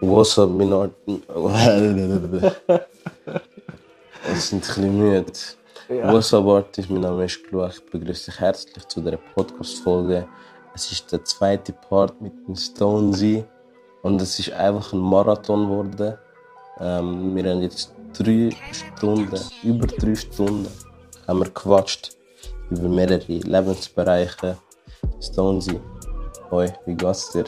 What's up, mein Art? Es sind ein bisschen müde. Ja. What's up? Mein Name ist Gluach. Ich begrüße dich herzlich zu dieser Podcast-Folge. Es ist der zweite Part mit dem Stonesy. Und es ist einfach ein Marathon geworden. Ähm, wir haben jetzt drei Stunden, über drei Stunden, haben wir gequatscht über mehrere Lebensbereiche. Stonesy, hoi, wie geht's dir?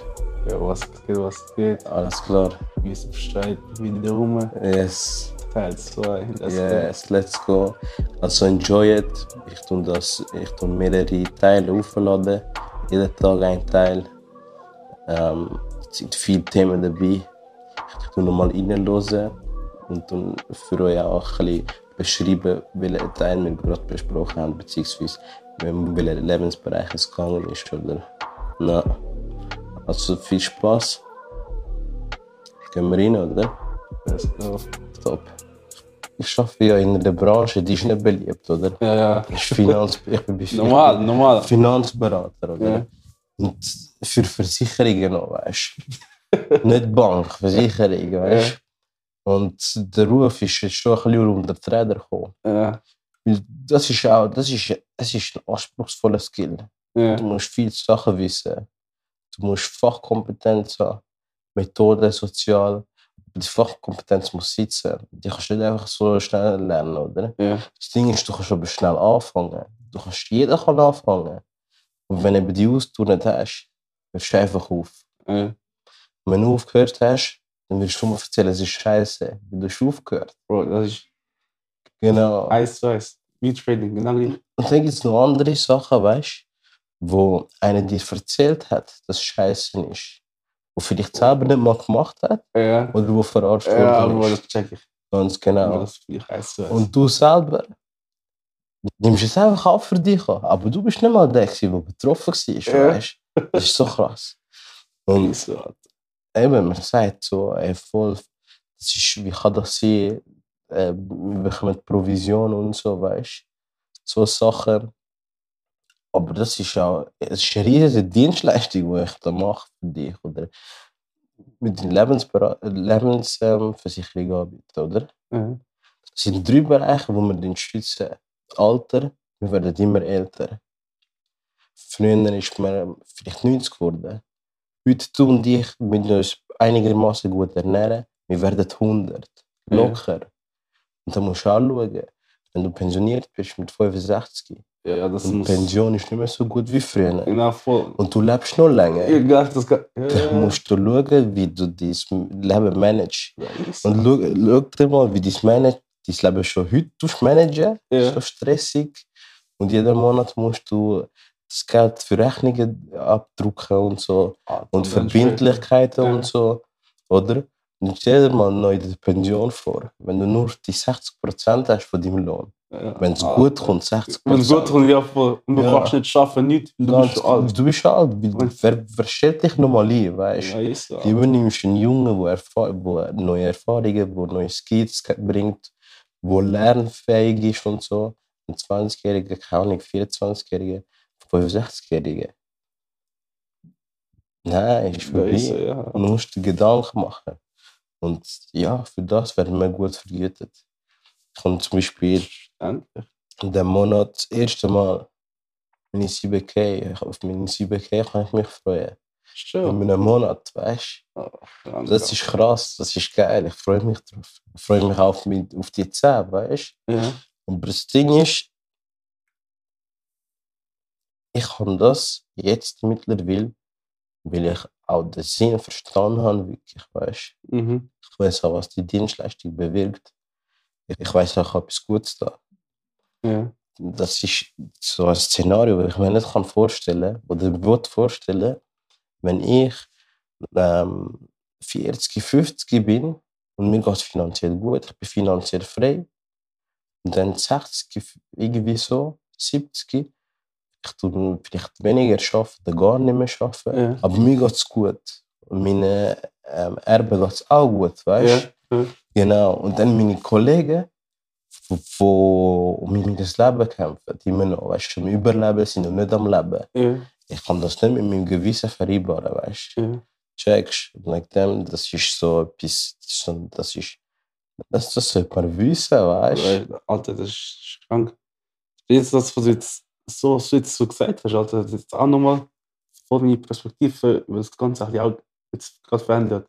Ja, was geht, was geht. Alles klar? Wie ist Bescheid? Wieder rum. Yes. Teil 2. Yes, let's go. Also enjoy it. Ich tue das, ich tue mehrere Teile aufladen. Jeden Tag ein Teil. Ähm, es sind viele Themen dabei. Ich tue nochmal reinhören und dann für euch auch ein bisschen beschreiben, welchen Teil wir gerade besprochen haben, beziehungsweise in welchen Lebensbereich es gegangen ist, oder? Na, also viel Spaß. Gehen wir rein, oder? Let's go. Top. Ich arbeite ja in der Branche, die ist nicht beliebt, oder? Ja, ja. Ich, bin Finanz, ich bin Normal, normal. Finanzberater, oder? Ja. Und für Versicherungen noch, weißt du? nicht Bank, Versicherungen, weißt du? Und der Ruf ist jetzt schon ein bisschen unter die Räder gekommen. Ja, Weil das ist auch, das ist, es ist ein anspruchsvoller Skill. ja. Du musst viele Sachen wissen. Du musst Fachkompetenz haben, Methode, Sozial. Die Fachkompetenz muss sitzen. Die kannst du nicht einfach so schnell lernen, oder? ja. Das Ding ist, du kannst aber schnell anfangen. Du kannst, jeder kann anfangen. Und wenn du die Ausdauer nicht hast, hörst du einfach auf. ja. Und wenn du aufgehört hast, dann wirst du mir erzählen, es ist scheiße. Du hast aufgehört. Bro, das ist Genau. eins zu eins. Wie Trading, genau gleich. Und dann gibt es noch andere Sachen, weißt du, wo einer dir erzählt hat, dass scheiße ist. Wo vielleicht selber nicht mal gemacht hat Ja. oder wo verarscht Ja, worden ist. das check ich. Ganz genau. Das eins. Und du selber nimmst es einfach auf für dich an. Aber du bist nicht mal der, der betroffen war. Ja. Weißt? Das ist so krass. Und so, eben, man sagt so, ey, voll, das ist, wie kann das sein? Äh, wir bekommen Provision und so, weißt du? So Sachen. Aber das ist auch ist eine riesige Dienstleistung, die ich da mache für dich. Oder mit den Lebensversicherung anbieten, oder? Ja. Es sind drei Bereiche, wo wir den schützen. Alter, wir werden immer älter. Früher ist man vielleicht 90 geworden. Heute du und ich müssen uns einigermaßen gut ernähren. Wir werden 100. Ja. Locker. Und dann musst du anschauen, wenn du pensioniert bist mit 65. Ja, das Und muss. Pension ist nicht mehr so gut wie früher. Genau, voll. Und du lebst noch länger. Egal, das kann. Ja, Dann musst du schauen, wie du dein Leben managst. ja. Und schau, schau dir mal, wie Manage, dein Leben schon heute managen. Ja. So stressig. Und jeden Monat musst du das Geld für Rechnungen abdrucken und so. Ah, Und Verbindlichkeiten Ja. und so. Oder? Stell dir mal neu die Pension vor. Wenn du nur die 60% hast von deinem Lohn. Ja. Wenn es Ah. gut kommt, 60%. Wenn es gut kommt, ja, voll. Und du Ja. kannst nicht schaffen, nicht. Du Ganz, bist alt. du bist alt. Wer, wer stellt dich nochmal ein, weißt Ja, ist so. Du übernimmst einen Jungen, der erfahr neue Erfahrungen, der neue Skills bringt, der lernfähig ist und so. Ein 20-Jähriger, keine Ahnung, 24-Jähriger, 65-Jähriger. Nein, ist Ja, ist so, vorbei. ja. Du musst dir Gedanken machen. Und ja, für das werden wir gut vergütet. Ich habe zum Beispiel in dem Monat das erste Mal meine 7K, auf meine 7K kann ich mich freuen. In Schön. einem Monat, weißt du? Das ist krass, das ist geil, ich freue mich drauf. Ich freue mich auf, mit, auf die 10, weißt Ja. du? Aber das Ding ist, ich kann das jetzt mittlerweile, weil ich auch den Sinn verstanden habe, wirklich, weißt? Mhm. Ich weiß auch, was die Dienstleistung bewirkt. Ich- Ich weiß auch etwas Gutes da. Ja. Das ist so ein Szenario, das ich mir nicht kann vorstellen oder will vorstellen, wenn ich ähm, 40, 50 bin und mir geht es finanziell gut, ich bin finanziell frei. Und dann 60, irgendwie so, 70, ich tue vielleicht weniger arbeiten gar nicht mehr arbeiten, Ja. aber mir geht es gut. Und meinen ähm, Erben geht es auch gut, weißt du? Ja. Genau. Und dann meine Kollegen, die um mein Leben kämpfen, die immer noch weißt, du, am Überleben sind und nicht am Leben. Ich kann das nicht mit meinem Gewissen vereinbaren, weißt du? Checkst. Like dem, das ist so etwas, das ist, das das, das sollte man wissen, weißt du? Alter, das ist krank. Jetzt, das, was jetzt so, was du jetzt so gesagt hast, ist jetzt auch nochmal voll meine Perspektive über das Ganze sich auch jetzt gerade verändert.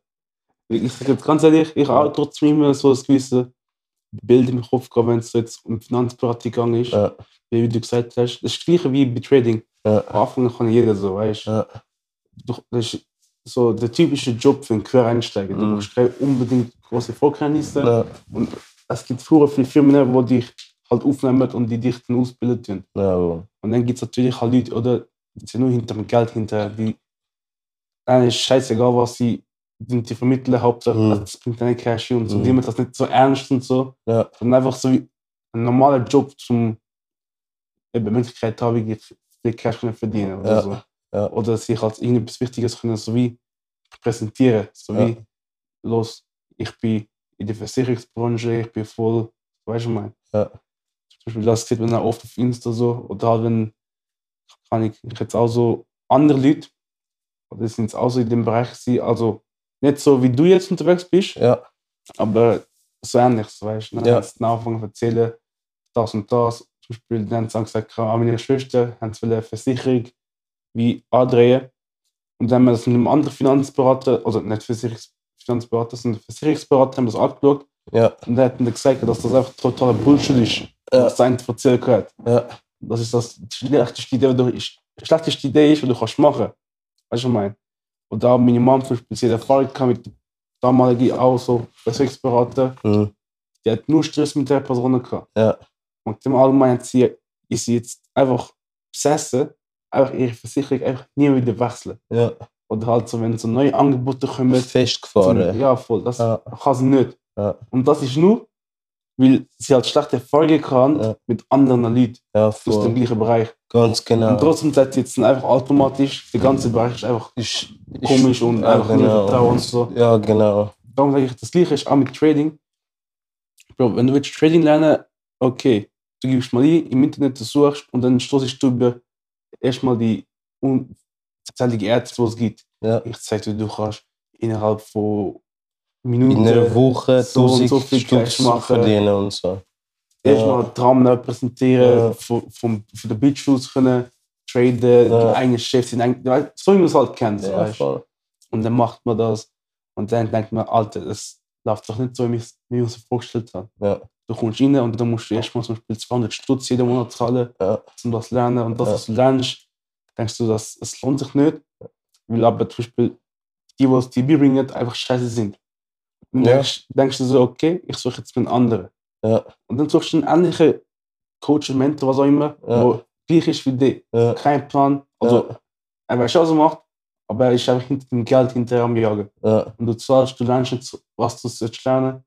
Ich sage jetzt ganz ehrlich, ich habe auch trotzdem immer so das gewisse Bild im Kopf gehabt, wenn es jetzt um Finanzberatung gegangen ist, Ja, wie du gesagt hast. Das ist das gleiche wie bei Trading. ja, Am Anfang kann jeder so, weißt du. ja, das ist so der typische Job für einen Quereinsteiger. Du Mhm. brauchst keine unbedingt große Vorkenntnisse. ja, Und es gibt früher viele Firmen, die dich halt aufnehmen und die dich dann ausbilden. tun. ja. Und dann gibt es natürlich halt Leute, oder die sind nur hinter dem Geld hinter, die denen ist scheißegal, was sie die, die vermitteln, Hauptsache Mhm. das bringt eine Cash und so. Mhm. Die nehmen das nicht so ernst und so, ja, sondern einfach so wie ein normaler Job zum eben Möglichkeit haben, wie viel Cash können verdienen oder Ja. so. Ja. Oder sich als irgendetwas Wichtiges können, so wie präsentieren, so Ja. wie los, ich bin in der Versicherungsbranche, ich bin voll, weißt du, ich meine? Ja. Zum Beispiel, das sieht man auch oft auf Insta so, oder halt, wenn, kann ich, jetzt auch so andere Leute, oder sind jetzt auch so in dem Bereich, gewesen, also nicht so wie du jetzt unterwegs bist, ja, aber so ähnlich, so, weißt du. Dann Ja. haben sie angefangen zu erzählen, das und das. Zum Beispiel, dann haben sie gesagt, ah, meine Schwester haben sie eine Versicherung wie andrehen. Und dann haben wir das mit einem anderen Finanzberater, also nicht Versicherungs Finanzberater, sondern Versicherungsberater, haben das angeschaut. ja, Und der hat dann gesagt, dass das einfach totaler Bullshit ist, Ja. sein hat. ja, Das ist das schlechteste Idee, die du, schlechteste Idee ist, die du kannst machen. Weißt du, was ich meine? Und da meine Mom zum Beispiel sie hat Erfahrung gehabt mit dem damaligen auch so Versicherungsberater mhm. die hat nur Stress mit der Person gehabt. ja, Und im Allgemeinen sie, ist sie jetzt einfach besessen, einfach ihre Versicherung einfach nie wieder wechseln. ja, Oder halt so, wenn so neue Angebote kommen. festgefahren. Ja, voll, das Ja. kann sie nicht. Ja. Und das ist nur, weil sie halt schlechte Erfolge kann Ja. mit anderen Leuten Ja, aus dem gleichen Bereich. Ganz genau. Und trotzdem sagt sie jetzt einfach automatisch, der ganze Bereich ist einfach ist, komisch und ja, einfach nicht vertrauen und so. Ja, genau. darum sage ich, das gleiche ist auch mit Trading. Bro, wenn du willst Trading lernen, okay, du gibst mal ein, im Internet du suchst und dann stoßest du über erstmal die unzählige Apps, die es gibt. Ja. Ich zeige dir, du kannst innerhalb von In Minuten einer Woche so und 1000 so viel Cash machen. verdienen und so. erstmal Ja. Traum präsentieren, Ja. von, von, von Beachschools können traden, Ja. die eigenen Chefs, so wie man es halt kennt. Ja, weißt du. voll. Und dann macht man das. Und dann denkt man, Alter, das läuft doch nicht so, wie ich es- vorgestellt habe. Ja. Du kommst rein und dann musst du erstmal zum Beispiel 200 Stutz jeden Monat zahlen, Ja. um das zu lernen. Und das, was du lernst, denkst du, das, es lohnt sich nicht. Weil aber zum Beispiel die, die es dir beibringen, einfach scheiße sind. Und Ja. denkst, denkst du so, okay, ich suche jetzt einen anderen. Ja. Und dann suchst du einen ähnlichen Coach, Mentor, was auch immer, Ja. wo gleich ist wie dich. Ja. Kein Plan. Also, er weiß schon, was er macht, aber er ist einfach hinter dem Geld hinterher am Jagen. Ja. Und du zahlst, du lernst was du sollst lernen.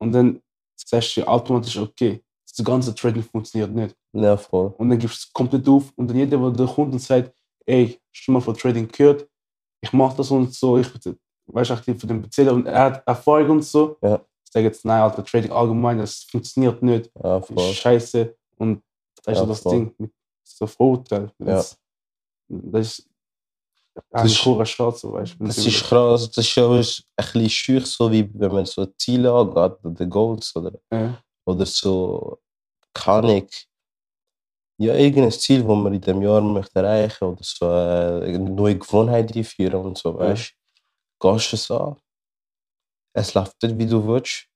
Und dann sagst du automatisch, okay, das ganze Trading funktioniert nicht. Ja, voll. Und dann gibst du es komplett auf. Und dann jeder, der der Kunde sagt, ey, du mal von Trading gehört? Ich mache das und so, ich weiß auch von dem erzählen und er hat Erfolg und so. Ja. Ich sage jetzt, nein, Alter, Trading allgemein, das funktioniert nicht. Ja, scheiße. Und das ist Ja, das voll. Ding mit so Vorurteil. Ja. Das, das ist Das ein ist- Schatz, so, weißt du. Das ist krass. Das ist schon ein bisschen schüch, so wie wenn man so Ziele angeht, oder Goals oder, Ja. oder so, kann ich. Ja, irgendein Ziel, das man in dem Jahr möchte erreichen oder so äh, eine neue Gewohnheit einführen und so, Ja. weißt du es an. Es läuft nicht, wie du willst.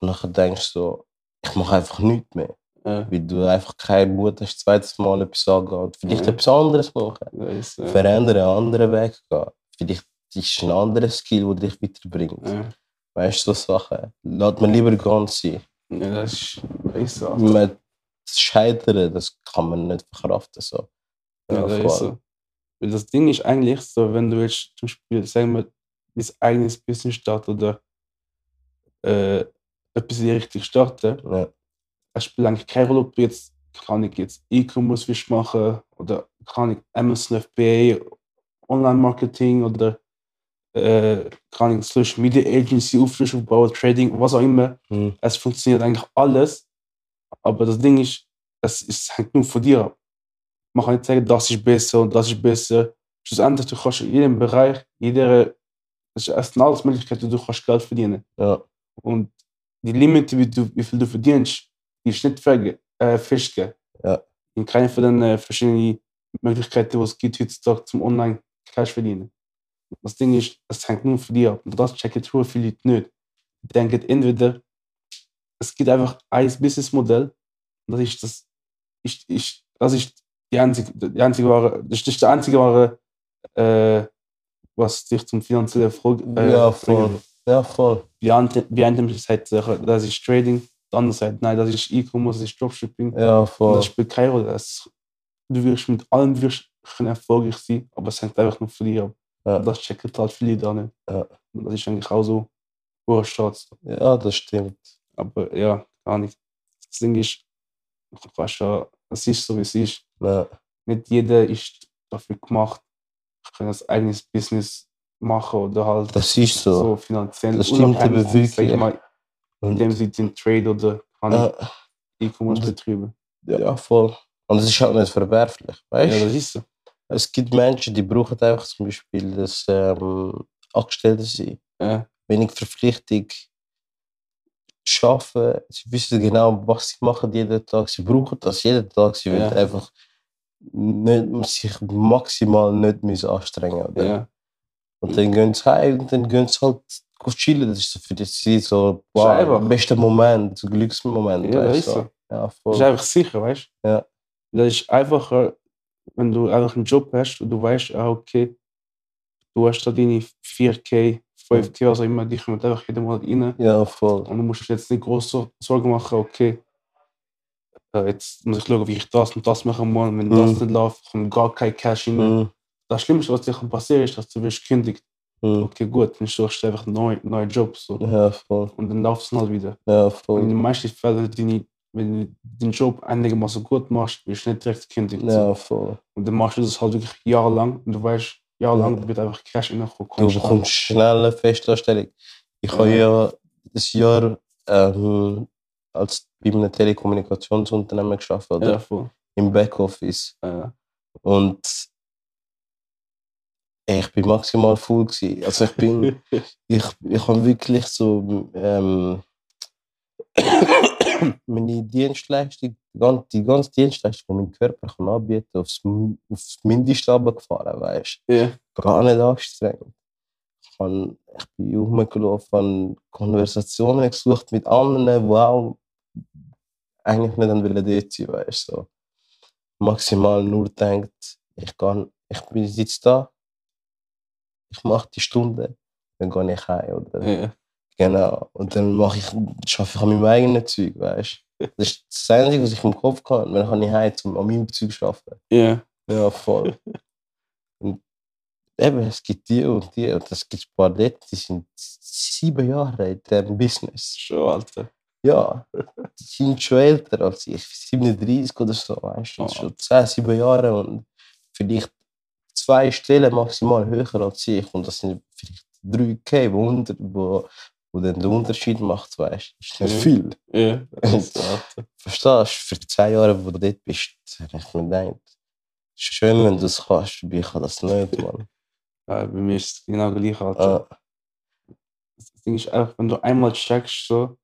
Und dann denkst du ich mache einfach nichts mehr. Ja. Weil du einfach keinen Mut hast, zweites Mal etwas angehen. Vielleicht Ja. etwas anderes machen. Das ist, ja. Verändern, einen anderen Weg gehen. Vielleicht ist es ein anderes Skill, das dich weiterbringt. Ja. Weißt du, so Sachen. Lässt man lieber ganz sein. Ja, das ist, das so. Man, das Scheitern, das kann man nicht verkraften. So. Ja, das voll. ist so. Weil das Ding ist eigentlich so, wenn du jetzt zum Beispiel, sagen wir, dein eigenes Business starten oder äh, etwas in die Richtung starten, Ja, es spielt eigentlich keine Rolle, ob du jetzt, kann ich jetzt E-Commerce willst machen oder kann ich Amazon FBA, Online-Marketing oder äh, kann ich Social Media Agency aufbauen, Trading, was auch immer. Hm. Es funktioniert eigentlich alles, aber das Ding ist, es, es hängt nur von dir ab. Man kann nicht sagen, das ist besser und das ist besser. Schlussendlich, du kannst in jedem Bereich, jeder Das ist- es sind alles Möglichkeiten, du kannst Geld verdienen. Ja. Und die Limite, wie, du, wie viel du verdienst, die ist nicht äh, festgelegt. Ja. In keiner von den äh, verschiedenen Möglichkeiten, die es gibt heutzutage zum Online Cash verdienen. Das Ding ist, es hängt nur von dir ab. Und das checken true viele Leute nicht. Die denken entweder, es gibt einfach ein Businessmodell, das ist das, ist, ist, das ist die einzige, die einzige wahre, das ist der einzige wahre, äh, was dich zum finanziellen Erfolg äh, Ja, bringen voll. wird. Ja, voll. Die eine sagt, äh, das ist Trading, die andere sagt, nein, das ist E-Commerce, das ist Dropshipping. Ja, voll. das spielt keine Rolle. Es, du wirst mit allem wirst erfolgreich sein, aber es hängt einfach nur von dir ab. Ja. Das checken halt viele da nicht. Ja. Und das ist eigentlich auch so hoher Schatz. Ja, das stimmt. Aber ja, gar nicht. Das Ding ist, es ist so wie es ist. Ja. Nicht jeder ist dafür gemacht, kann ein eigenes Business machen oder halt Das ist so. so finanziell Das stimmt aber wirklich. mal, Und, indem sie den Trade oder kann ja, E-Commerce betreiben. ja, voll. Und es ist halt nicht verwerflich. Weißt Ja, du? das ist so. Es gibt Menschen, die brauchen einfach zum Beispiel das ähm, Angestellte sein. Ja, Wenig Verpflichtung. Schaffen, sie wissen genau, was sie machen jeden Tag. Sie brauchen das jeden Tag. Sie wollen Ja. einfach nicht, sich maximal nicht müssen anstrengen oder? ja. Und dann gehen sie heim und dann gehen sie halt chillen. Das ist so für sie so wow, einfach. bester Moment, so Glücksmoment. Ja, weißt ist du? so. Ja, Das ist voll. einfach sicher, weißt du? Ja. Das ist einfacher, wenn du einfach einen Job hast und du weißt, ah, okay, du hast da deine 4K, 5K, also immer, die kommen einfach jeden Monat rein. Ja, voll. Und du musst jetzt nicht groß so- Sorgen machen, okay, äh, jetzt muss ich schauen, wie ich das und das machen muss. Und wenn Mhm. das nicht läuft, kommt gar kein Cash rein. Mhm. Das Schlimmste, was dir kann passieren ist, dass du wirst gekündigt. Mhm. Okay, gut, dann suchst du einfach einen neuen, neuen Job. So. Ja, voll. Und dann läuft es halt wieder. Ja, Und in voll. den meisten Fällen, deine, wenn du den Job einigermaßen gut machst, wirst du nicht direkt gekündigt. so. Ja, voll. Und dann machst du das halt wirklich jahrelang und du weißt, jahrelang wird einfach Cash reinkommen. Du bekommst schnell eine Festanstellung. Ich habe ja das Jahr ähm, als bei einem Telekommunikationsunternehmen geschafft, oder? Ja, voll. Im Backoffice. Äh, Und ey, ich bin maximal gewesen. Also ich bin, ich, ich habe wirklich so ähm, meine Dienstleistung, die ganze, die ganze Dienstleistung, die mein Körper kann anbieten aufs, M- aufs Mindeste runtergefahren, weißt ja, du? Gar nicht angestrengt. Ich, kann, ich bin rumgelaufen, habe Konversationen gesucht mit anderen, die auch eigentlich nicht an wollen dort sein, weißt du? So. Maximal nur denkt, ich, kann, ich bin jetzt da, ich mache die Stunde, dann gehe ich heim, oder? ja, Genau. Und dann mache ich, schaffe ich an meinem eigenen Zeug, weißt du? Das ist das Einzige, was ich im Kopf kann. Wenn kann ich heim zum an meinem Zeug arbeiten. ja, Ja, voll. und eben, es gibt die und die. Und es gibt ein paar Leute, die sind sieben Jahre in diesem Business. schon, Alter. Ja, die sind schon älter als ich. 37 oder so, weißt du? Oh. Schon 10, 7 Jahre und vielleicht zwei Stellen maximal höher als ich. Und das sind vielleicht 3K, wo, unter, wo, wo dann den Unterschied macht, weißt du? Ist nicht Ja. viel. Ja. Verstehst du? Für 10 Jahre, wo du dort bist, habe ich mir gedacht, schön, wenn du es kannst, aber ich kann das nicht, Mann. Ja, bei mir ist es genau gleich, Alter. Ah, Das Ding ist einfach, wenn du einmal checkst, so,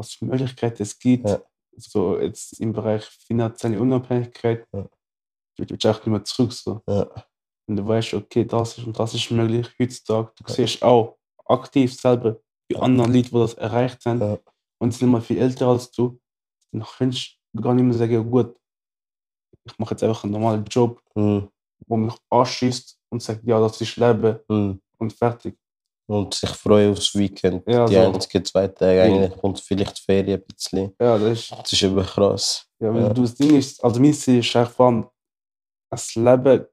was für Möglichkeiten es gibt, Ja. so jetzt im Bereich finanzielle Unabhängigkeit, Ja. du willst auch nicht mehr zurück. So. ja, Und du weißt, okay, das ist und das ist möglich heutzutage. Du siehst auch aktiv selber die anderen Leute, die das erreicht haben Ja. und sind immer viel älter als du. Dann kannst du gar nicht mehr sagen, ja, gut, ich mache jetzt einfach einen normalen Job, hm, wo mich anschießt und sagt, ja, das ist Leben hm. und fertig. Und sich freuen aufs Weekend. Ja, die so. einzigen zwei Tage, eigentlich kommt vielleicht die Ferien ein bisschen. Ja, das ist, Das ist eben krass. ja, wenn Ja. du das Ding ist, also mein Ziel ist einfach vor allem, ein Leben,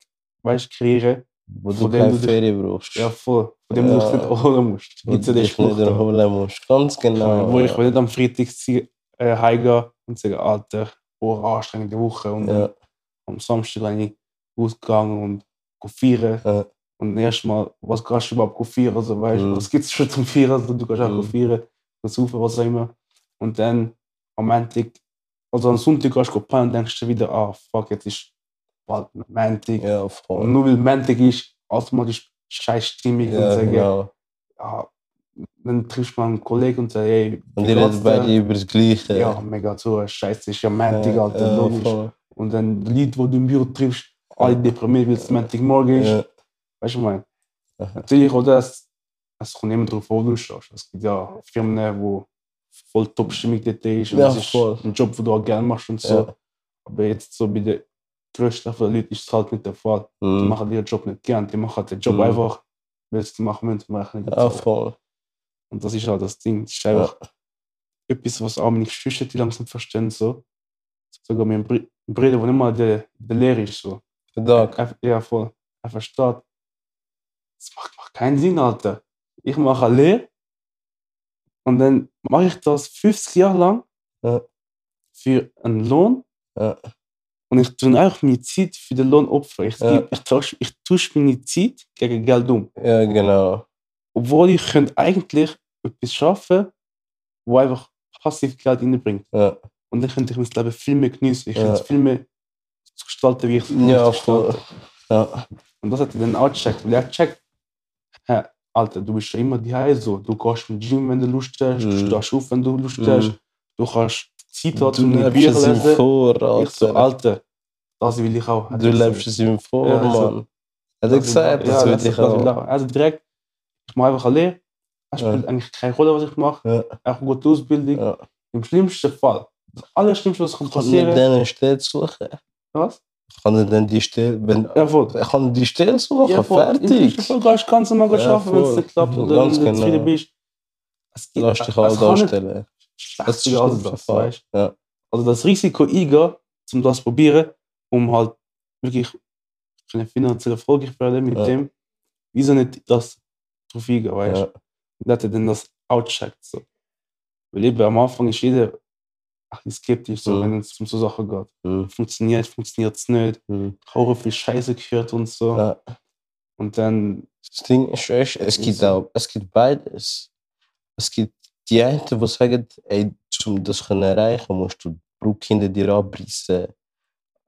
weißt, kreieren, Wo du keine du dich- Ferien brauchst. ja, voll, von dem du Ja. dich nicht erholen musst. Wo du ja dich nicht erholen musst. Ganz genau. Wo ich will nicht am Freitag äh, heimgehen und sagen, Alter, oh, anstrengende Woche. Und ja, am Samstag bin ich ausgegangen und feiern. Und erstmal, was kannst du überhaupt go feiern? Also, weißt, Mhm. Was gibt es schon zum Feiern? Also, du kannst auch Mhm. go saufen, was auch immer. Und dann am Montag, also am Sonntag gehst du pennen und denkst du wieder, ah, fuck, jetzt ist bald Montag. ja, Und voll. nur weil Montag ist, automatisch scheiß Stimmung und Ja, sagen, genau. ja, dann triffst du mal einen Kollegen und sagst, hey, Und geht's redet beide dir? über das Gleiche. Ja, mega so, scheiße, ist ja Montag, Ja, Alter, ja, logisch. voll. Und dann die Leute, die du im Büro triffst, alle deprimiert, weil es Montagmorgen ist. Ja. Weißt du, ich meine? Aha. Natürlich, oder? Es, es kommt immer darauf an, wo du stehst. Es gibt ja Firmen, wo voll Top-Stimmung dort ist. Und Ja, es ist voll. ein Job, den du auch gerne machst und so. Ja. Aber jetzt so bei den größten von den Leuten ist es halt nicht der Fall. Die Mhm. machen ihren Job nicht gern. Die machen den Job Mhm. einfach, weil sie es machen müssen. Machen nicht Ja, voll. Und das ist halt das Ding. Das ist einfach etwas, was auch meine Geschwister die langsam verstehen. So. Sogar mein Br- Bruder, der nicht mal der, der Lehrer ist. So. Dag. Er, ja, voll. Er versteht. Das macht, macht keinen Sinn, Alter. Ich mache eine Lehre und dann mache ich das 50 Jahre lang Ja. für einen Lohn Ja. und ich tue einfach meine Zeit für den Lohn opfern. Ich, Ja. ich, tausche, ich tausche meine Zeit gegen Geld um. Ja, genau. Obwohl ich könnte eigentlich etwas schaffen, wo einfach passiv Geld reinbringt. Ja, Und dann könnte ich mein Leben viel mehr genießen. Ich könnte es viel mehr gestalten, wie ich es ja gestalten. Ja. Und das hat er dann auch gecheckt, weil er checkt, hä, Alter, du bist schon immer die so. Du gehst im Gym, wenn du Lust hast, du Mhm. stehst auf, wenn du Lust Mhm. hast, du kannst Zeit haben, um lebst Bücher lesen. vor, Ich so, Alter. Alter, das will ich auch. Du lebst es ihm vor, Ja, Mann. Hat er gesagt, ja, das will das, ich will auch. auch. Also direkt, ich mache einfach Lehre. Es spielt Ja. eigentlich keine Rolle, was ich mache. Ja. Eine gute Ausbildung. Ja. Im schlimmsten Fall, das Allerschlimmste, was kann passieren dann eine Stelle suchen? Was? Kann er dann die Stelle, wenn, Ja, voll. er kann die Stelle suchen, Ja, voll. Im fertig. du ganz normal Ja, arbeiten, wenn es nicht klappt wenn du genau. zufrieden bist. Es gibt- Lass dich es kann nicht darstellen. schlechter als das, Fall. weißt Ja. Also das Risiko eingehen, um das zu probieren, um halt wirklich können finanziell erfolgreich werden mit Ja. dem, wieso nicht das drauf eingehen, weißt du? Ja. Und dass er dann das outcheckt. So. Weil eben am Anfang ist jeder bisschen skeptisch, so, Mhm. wenn es um so Sachen geht. Mhm. Funktioniert, funktioniert es nicht. Mhm. Horror viel Scheiße gehört und so. Ja. Und dann, Das Ding ist, weißt, es gibt auch, es gibt beides. Es gibt die einen, die sagen, ey, um das zu erreichen, musst du die Brücke hinter dir abreißen,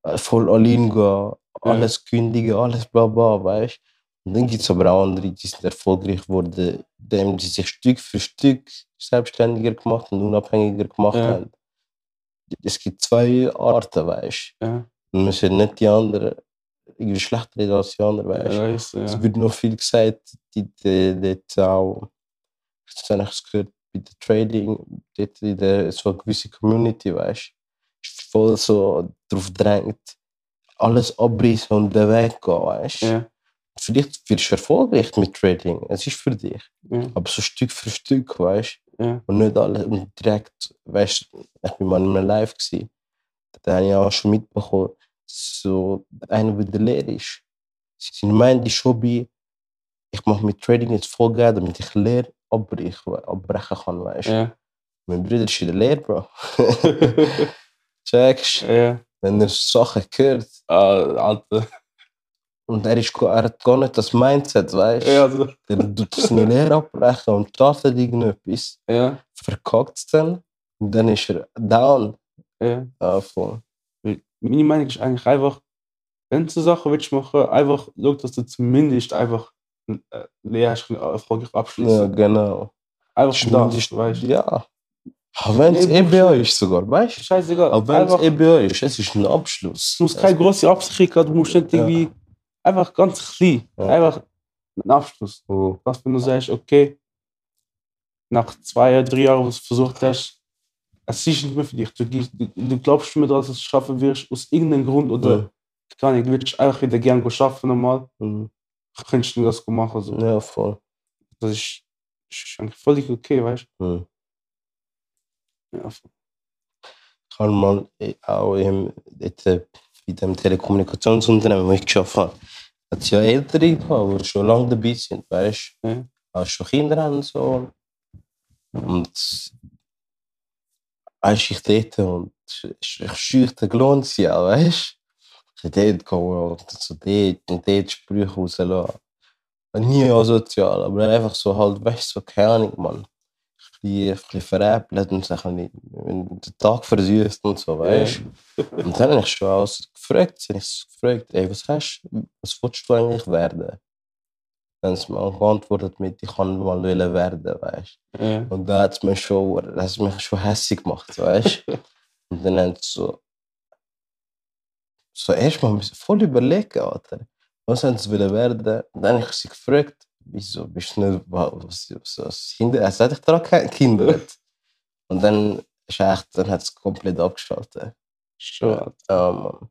äh, voll allein gehen, alles kündigen, alles bla bla, weißt Und dann gibt es aber auch andere, die sind erfolgreich geworden, indem sie sich Stück für Stück selbstständiger gemacht und unabhängiger gemacht Ja. haben. Es gibt zwei Arten, weißt ja, Und wir sind nicht die anderen irgendwie schlechter reden als die anderen, weißt ja, ist, ja. es wird noch viel gesagt, die, die, dort auch, ich habe es gehört, bei der Trading, dort in der, so eine gewisse Community, weißt du, ist voll so darauf drängt, alles abreißen und den Weg gehen, weißt du. ja, Vielleicht wirst du erfolgreich mit Trading, es ist für dich, ja, aber so Stück für Stück, weißt du, ja, und nicht alle und direkt, weißt du, ich bin mal in einem Live gewesen, da habe ich auch schon mitbekommen, so einer, der Lehrer ist. Mind ist schon bei, ich mache mit Trading jetzt Geld, damit ich Lehre abbrechen, abbrechen kann, weißt du. ja. Mein Bruder ist in der Lehre, Bro. Checkst, ja. wenn er Sachen hört Ah, Alter. Und er, ist, er hat gar nicht das Mindset, weißt du. Ja, also, Dann tut er seine Lehre abbrechen und startet irgendetwas, ja, verkackt es dann und dann ist er down. ja. Ja, voll. Meine Meinung ist eigentlich einfach, wenn du so Sachen willst machen, einfach schau, dass du zumindest einfach äh, Lehre hast, können erfolgreich Ja, abschließen. genau. Einfach Zumindest, weißt du. Ja. Auch wenn es EBA ist sogar, weißt du? Scheißegal. Auch wenn es EBA ist, es ist ein Abschluss. es muss keine große Absicht haben, du musst nicht Ja. Einfach ganz klein, Ja. einfach einen Abschluss. Oh, Was, wenn du sagst, okay, nach zwei, drei Jahren, wo du es versucht hast, es ist nicht mehr für dich. Du, du, du glaubst mir, dass du es schaffen wirst, aus irgendeinem Grund oder Ja. nicht, du würdest einfach wieder gerne arbeiten normal, mhm. könntest du das machen. So. Ja, voll. Das ist, ist eigentlich völlig okay, weißt Mhm. du? Ja, Ich habe mal eh, auch äh, bei dem Telekommunikationsunternehmen, wo ich geschafft habe, hat es ja Ältere gehabt, die schon lange dabei sind, weißt du? Auch schon Kinder haben und so. Und als ich dort und ich schüchtern gelohnt sie ja, weißt du? Ich dort gekommen und so dort und dort Sprüche rauslassen. Nie asozial, aber einfach so halt, weißt du, so keine Ahnung, Mann. Ein bisschen, veräppelt und bisschen den Tag versüßt und so, weißt du? Und dann habe ich schon alles gefragt, habe ich gefragt, ey, was hast du, was willst du eigentlich werden? Dann hat mir geantwortet mit, ich kann mal werden, weißt Ja. Und da hat es mir schon, das hat mich schon hässlich gemacht, weißt Und dann hat es so, so erstmal voll überlegen, Alter. Was haben sie wollen werden? Und dann habe ich sie gefragt, wieso bist du nicht, wa- was, was, was Kinder, er sagt, ich trage keine Kinder. Und dann ist echt, dann hat es komplett abgeschaltet. Schon. Mann.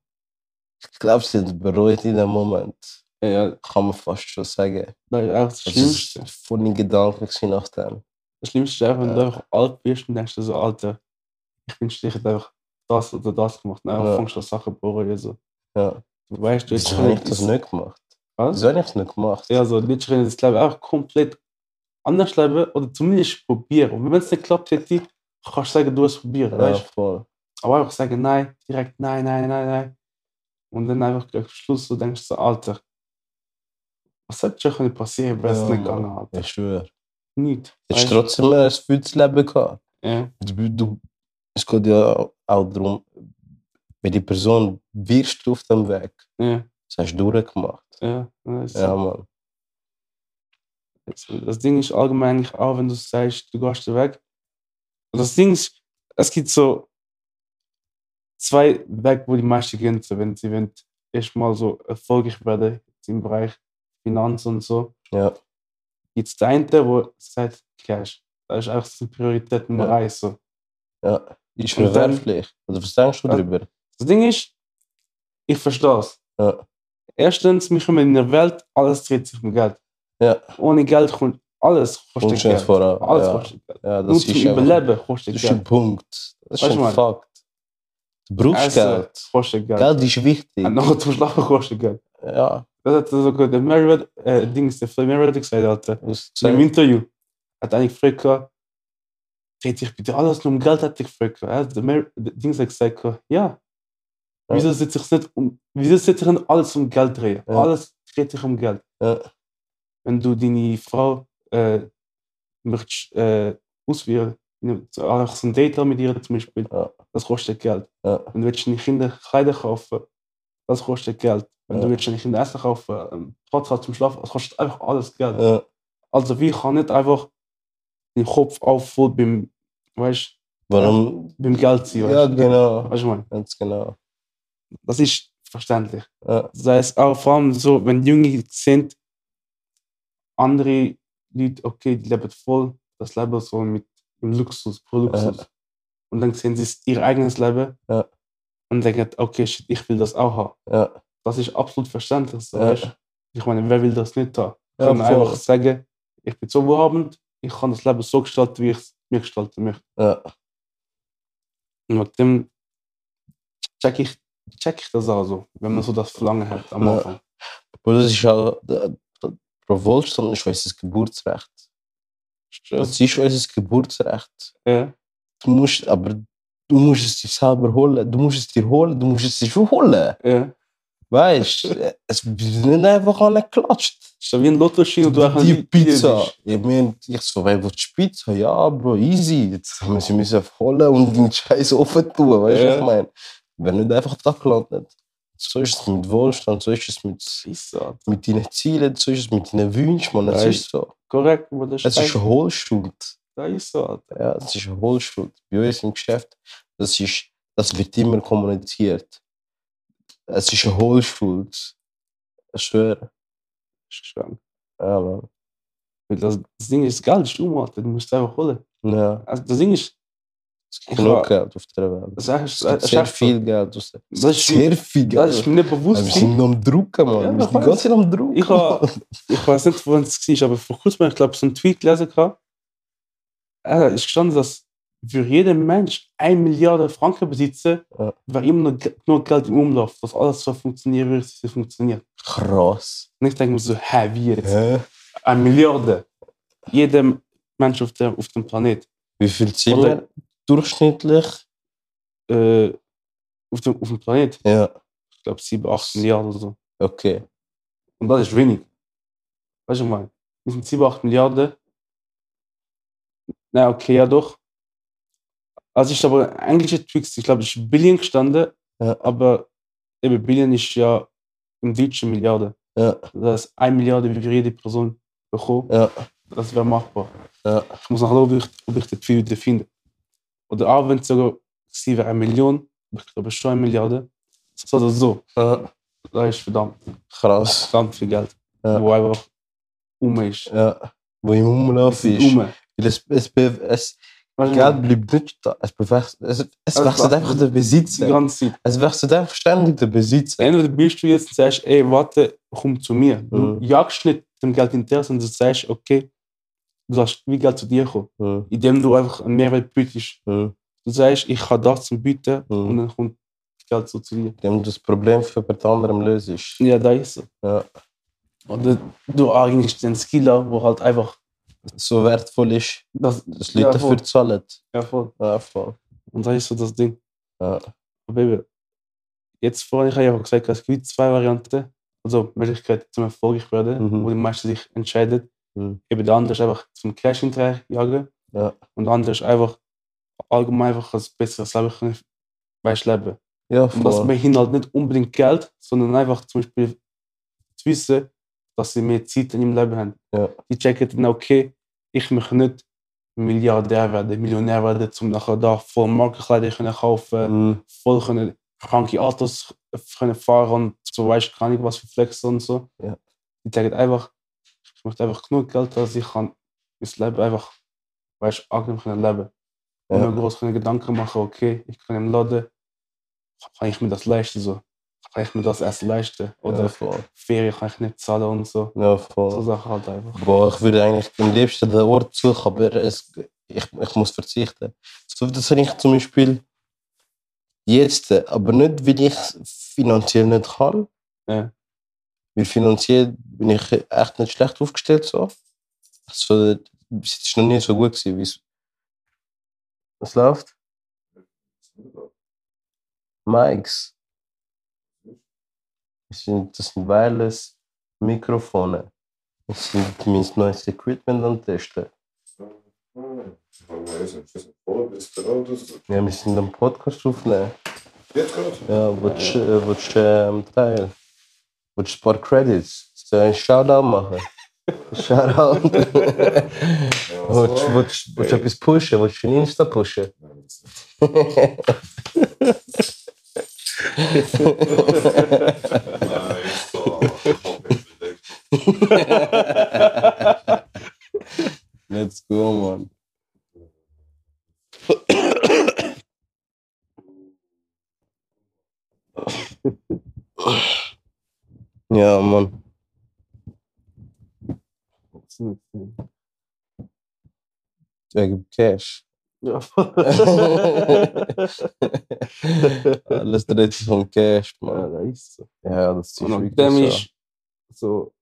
Ich glaube, sie hat bereut in dem Moment. Ja, Kann man fast schon sagen. das ist auch das Das Schlimmste. ist voll in Gedanken nach dem. Das Schlimmste ist einfach, wenn du Ja. einfach alt bist und denkst so, Alter, ich wünschte, ich hätte einfach das oder das gemacht. Einfach Ja. fängst du an Sachen zu bereuen. So. Ja. Du weißt, du ich das nicht gemacht? Was? Wieso habe ich das nicht gemacht? Ja, so literally das Leben auch komplett anders leben oder zumindest probieren. Und wenn es nicht klappt, hätte, kannst du sagen, du hast es probiert. Ja, Weißt? voll. Aber einfach sagen, nein, direkt nein, nein, nein, nein. Und dann einfach am Schluss so denkst du so, Alter, was hätte schon passieren, wenn es Ja, nicht gegangen hat? Ich schwöre. Nicht. Weißt? trotzdem ein gutes Leben gehabt. Ja, Du, du, es geht ja auch darum, wenn die Person wirst du auf dem Weg. ja, Das hast du durchgemacht. Ja. Das, Ja, Mann. das Ding ist allgemein auch, wenn du sagst, du gehst weg. Das Ding ist, es gibt so zwei Wege, wo die meisten gehen, wenn sie erstmal so erfolgreich werden im Bereich Finanz und so. Ja, Gibt es der eine, der sagt, Cash. Das ist auch die Priorität Nummer Ja. eins. So. ja. Ist verwerflich. Oder was denkst du darüber? Das Ding ist, ich verstehe es. Ja. Erstens, wir kommen in der Welt, alles dreht sich um Geld. Ja. Ohne Geld kommt alles kostet Geld. voran. Alles Ja. kostet Geld. Ja, Nur das zum ist einfach- Überleben kostet Das ist ein Geld. Punkt. Das ist Weißt ein? Fakt. Du brauchst Essen Geld. kostet Geld. Geld ist wichtig. Und nachher zum Schlafen kostet Geld. Ja. Das hat sogar der Merriweather, äh, Dings, der Merriweather gesagt. Was In einem Interview hat einer gefragt, dreht sich bitte alles nur um Geld, hat er gefragt. Er hat Der der Dings hat gesagt, gehabt, ja. Wieso setzt sich nicht um, wieso setzt sich nicht alles um Geld drehen? Ja. Alles dreht sich um Geld. Ja. Wenn du deine Frau äh, möchtest äh, auswählen, so ein Date mit ihr zum Beispiel, das kostet Geld. Wenn du willst deine Kinder Kleider kaufen, das kostet Geld. Wenn du willst deine Kinder Essen kaufen, ähm, Podcast zum Schlafen, das kostet einfach alles Geld. Also wie kann nicht einfach den Kopf auf voll beim, weißt, Warum? beim Geld sein, weißt Ja, genau. Weißt du, man, Ganz genau. Das ist verständlich. Ja. Das heißt auch vor allem so, wenn Junge sind, andere Leute, okay, die leben voll das Leben so mit im Luxus, pro Luxus. Und dann sehen sie ihr eigenes Leben Ja. und denken, okay, shit, ich will das auch haben. Ja. Das ist absolut verständlich. So, Ja. Ich meine, wer will das nicht haben? Ich Ja, kann einfach sagen, ich bin so wohlhabend, ich kann das Leben so gestalten, wie ich es mir gestalten möchte. Ja. Und mit dem check ich, check ich das auch so, wenn man so das Verlangen hat am. Anfang. Aber das ist auch, der- der- Wohlstand ist unser Geburtsrecht. Das ist unser Geburtsrecht. Ja. Du musst, aber du musst es dir selber holen. Du musst es dir holen, du musst es dir schon holen. Ja. Weißt du, es wird nicht einfach angeklatscht. Ist das wie ein Lottoschein und du einfach Die Pizza. Ich meine, ich so, wer will die Pizza? Ja, Bro, easy. Jetzt haben wir sie müssen holen und den Scheiß offen tun. Weißt du, Ja. was ich meine? Wir nicht einfach da gelandet. So ist es mit Wohlstand, so ist es mit, mit deinen Zielen, so ist es mit deinen Wünschen, man. Es ist so. Korrekt, aber das Es ist eine Hohlschuld. Das ist so, Alter. Ja, es ist eine Hohlschuld. Bei uns im Geschäft, das, ist, das wird immer kommuniziert. Es ist eine Hohlschuld. Ich schwöre. Das ist krank. Ja, Mann. Das, das Ding ist, Geld ist um, Alter. Du musst es einfach holen. Ja, Also das Ding ist, genug. Geld auf der Welt. ist sehr so. viel Geld. der- Sehr viel Geld. das ist mir nicht bewusst. wir sind am Drucken, Mann. Ja, wir sind die weiß. ganze Zeit am Drucken. Ich habe, ich weiß nicht, wann es war, aber vor kurzem, ich glaube, so einen Tweet gelesen. Äh, ist gestanden, dass für jeden Mensch 1 Milliarde Franken besitzen, Ja. wäre immer noch genug Geld im Umlauf, dass alles so funktioniert, wie es funktioniert. Krass. Und ich denke mir so, hä, wie jetzt? Hä? Eine Milliarde. Jeder Mensch auf, der, auf dem Planet. Wie viel sind wir durchschnittlich? Äh, auf, dem, auf dem Planet. Ja, Ich glaube, 7, 8 Milliarden oder so. okay. Und das ist wenig. Weißt du, ich meine? Wir sind 7, 8 Milliarden. Na, okay, ja doch. Also ist aber ein englischer Twix, ich glaube, es ist Billion gestanden, Ja. aber eben Billion ist ja im Deutschen Milliarde. Ja, Das heißt, 1 Milliarde für jede Person bekommen. ja, Das wäre machbar. ja. Ich muss nachschauen, ob ich, ob ich das viel wieder finde. Oder auch wenn es sogar sie wäre eine Million, ich glaube schon eine Milliarde. So oder so. ja. Das ist verdammt, Krass. verdammt viel Geld. Ja. Wo einfach um ist. Ja. Wo im Umlauf ist. um. Es, es, es, Geld bleibt nicht da. Es, bewechselt, es, es Also, wechselt einfach der Die Besitzer. ganze Zeit. Es wechselt einfach ständig der Besitzer. Entweder bist du jetzt und sagst, ey, warte, komm zu mir. Du Mhm. jagst nicht dem Geld hinterher, sondern du sagst, okay, du sagst, wie Geld zu dir kommen. Mhm. Indem du einfach einen Mehrwert bietest. Mhm. Du sagst, ich habe das zum Bieten und dann kommt das Geld so zu dir. Indem du das Problem für jemand anderem löst. Ja, da ist so. Ja. Oder du eigentlich den Skiller, wo halt einfach So wertvoll ist, das, dass Ja, Leute voll. dafür zahlen. ja, voll. Ja, voll. Und das ist so das Ding. Ja. Aber eben, jetzt vorhin, ich habe ja gesagt, es gibt zwei Varianten, also Möglichkeiten zum erfolgreich werden, Mhm. wo die meisten sich entscheiden. Mhm. Eben der andere ist einfach zum Cash hinterher jagen Ja. und der andere ist einfach allgemein einfach ein besseres Leben können, weißt, leben. Ja, Und das behindert nicht unbedingt Geld, sondern einfach zum Beispiel zu wissen, dass sie mehr Zeit in ihrem Leben haben. Ja. Die checken dann, okay, ich möchte nicht Milliardär werden, Millionär werden, um nachher da voll Markenkleider können kaufen, Mhm. voll können kranke Autos können fahren und so weiß gar nicht was für Flex und so. Ja. Die sagen einfach, möchte einfach genug Geld, dass ich kann mein Leben einfach, weißt, angenehm können leben. Und Ja. mir groß können Gedanken machen, okay, ich kann im Laden, kann ich mir das leisten so? Kann ich mir das erst leisten? Oder Ja, voll. Ferien kann ich nicht zahlen und so. Ja, So voll. Sachen halt einfach. Boah, ich würde eigentlich am liebsten den Ort suchen, aber es, ich, ich muss verzichten. So, das habe ich zum Beispiel jetzt, aber nicht, weil ich finanziell nicht kann. Ja. Weil finanziell bin ich echt nicht schlecht aufgestellt. So. Also, bis jetzt ist noch nie so gut gewesen, wie es. Was läuft? Mics. Das sind, das sind Wireless Mikrofone. Das sind mein neues Equipment am Testen. Ja, wir sind am Podcast aufnehmen. Ja, willst du äh, willst du, ähm, Teil? Willst du ein paar Credits? Soll ich einen Shoutout machen? Shoutout. willst du etwas pushen? Willst du einen Insta pushen? Let's go, man. Ja, man. Wegen Cash. Ja. Alles dreht sich um Cash, ja, man. das ist so. Ja, das ist Und wirklich so. ist so,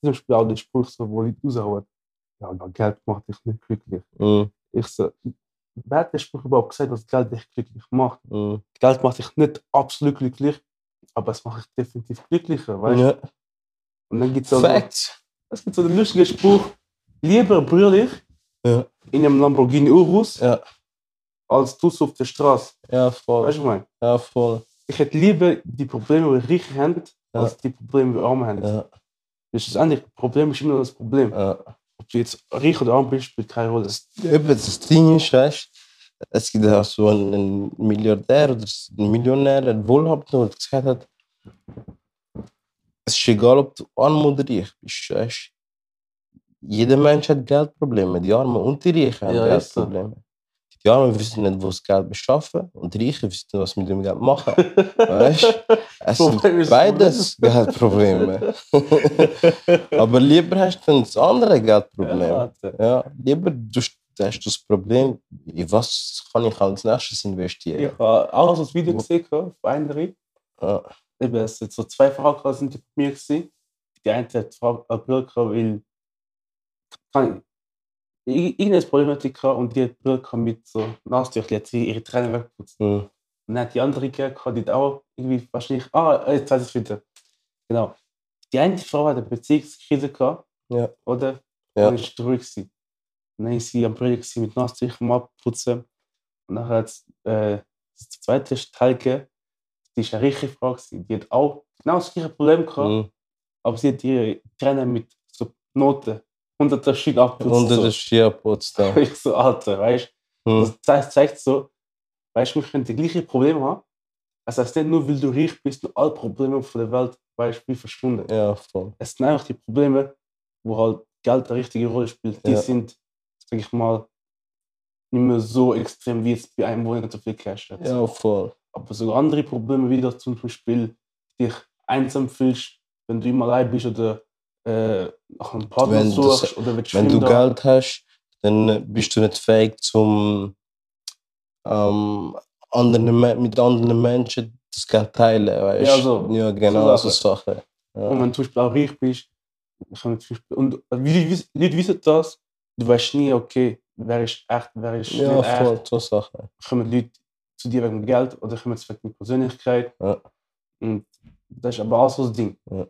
zum Beispiel auch der Spruch, so, wo Leute raushauen, ja, aber Geld macht dich nicht glücklich. Mm, Ich so, wer hat den Spruch überhaupt gesagt, dass Geld dich glücklich macht? mm. Geld macht dich nicht absolut glücklich, aber es macht dich definitiv glücklicher, weißt du? Ja. Und dann gibt es Facts. es gibt so den lustigen Spruch, lieber brüll ich Ja. in einem Lamborghini Urus, Ja. als du auf der Straße. Ja, voll. Weißt du, meine? Ja, voll. Ich hätte lieber die Probleme, die Reiche haben, Ja. als die Probleme, die Arme haben. Ja, Das ist eigentlich, Problem ist immer das Problem. ja. Ob du jetzt reich oder arm bist, spielt keine Rolle. Eben, das Ding ist, weißt du, es gibt auch so einen Milliardär oder einen Millionär, einen Wohlhabenden, der gesagt hat, es ist egal, ob du arm oder reich bist, weißt. Jeder Mensch hat Geldprobleme, die Armen und die Reichen haben Ja. Geldprobleme. Die Armen wissen nicht, wo das Geld beschaffen und die Reichen wissen nicht, was mit dem Geld machen. Weißt? Es sind beides Geldprobleme. Aber lieber hast du das andere Geldproblem. Ja, Ja, lieber du st- hast du das Problem, in was kann ich als nächstes investieren? Ich habe auch so ein Video gesehen von einer. Ja. Eben, es sind so zwei Frauen sind bei mir gewesen. Die eine hat Brille weil kann, ir- irgendein Problem hatte ich und die hat Brille mit so Nasentüchern, die hat sie ihre Tränen weggeputzt. Hm. Und dann hat die andere gehabt, die hat auch irgendwie wahrscheinlich, ah, jetzt weiß ich es wieder. Genau. Die eine Frau hat eine Beziehungskrise gehabt, Ja. oder? Ja. Und ist traurig gewesen. Dann ist sie am gewesen mit am Abputzen. Und dann hat äh, das zweite ist Talke, die ist eine reiche Frau. Die hat auch genau das gleiche Problem gehabt. Hm. aber sie hat ihre Tränen mit so Noten, hunderte Stück abputzt. Unter so. der Skierputz da. Ich so, Alter, weißt du? Hm. Das zeigt, so, weißt du, wir können die gleichen Probleme haben. Es heißt nicht nur, weil du reich bist und alle Probleme von der Welt, weißt wie verschwunden. Ja, voll. Es sind einfach die Probleme, wo halt Geld eine richtige Rolle spielt. Die Ja. sind, sag ich mal, nicht mehr so extrem wie jetzt bei einem, wo nicht so viel Cash hat. Ja, voll. Aber so andere Probleme, wie das zum Beispiel dich einsam fühlst, wenn du immer allein bist oder äh, nach einem Partner Wenn du suchst oder willst Wenn du Freunde Geld hast, dann äh, bist du nicht fähig, zum ähm, anderen, mit anderen Menschen das Geld teilen. Weißt? Ja, so. ja genau, so So Sachen. Und Ja. wenn du zum Beispiel auch reich bist, und äh, Leute wissen das, du weißt nie, okay, wer ist echt, wer ist ja, nicht echt. voll, so Sachen. Kommen Leute zu dir wegen Geld oder kommen sie wegen Persönlichkeit. Ja. Und das ist aber auch so das Ding. Ja.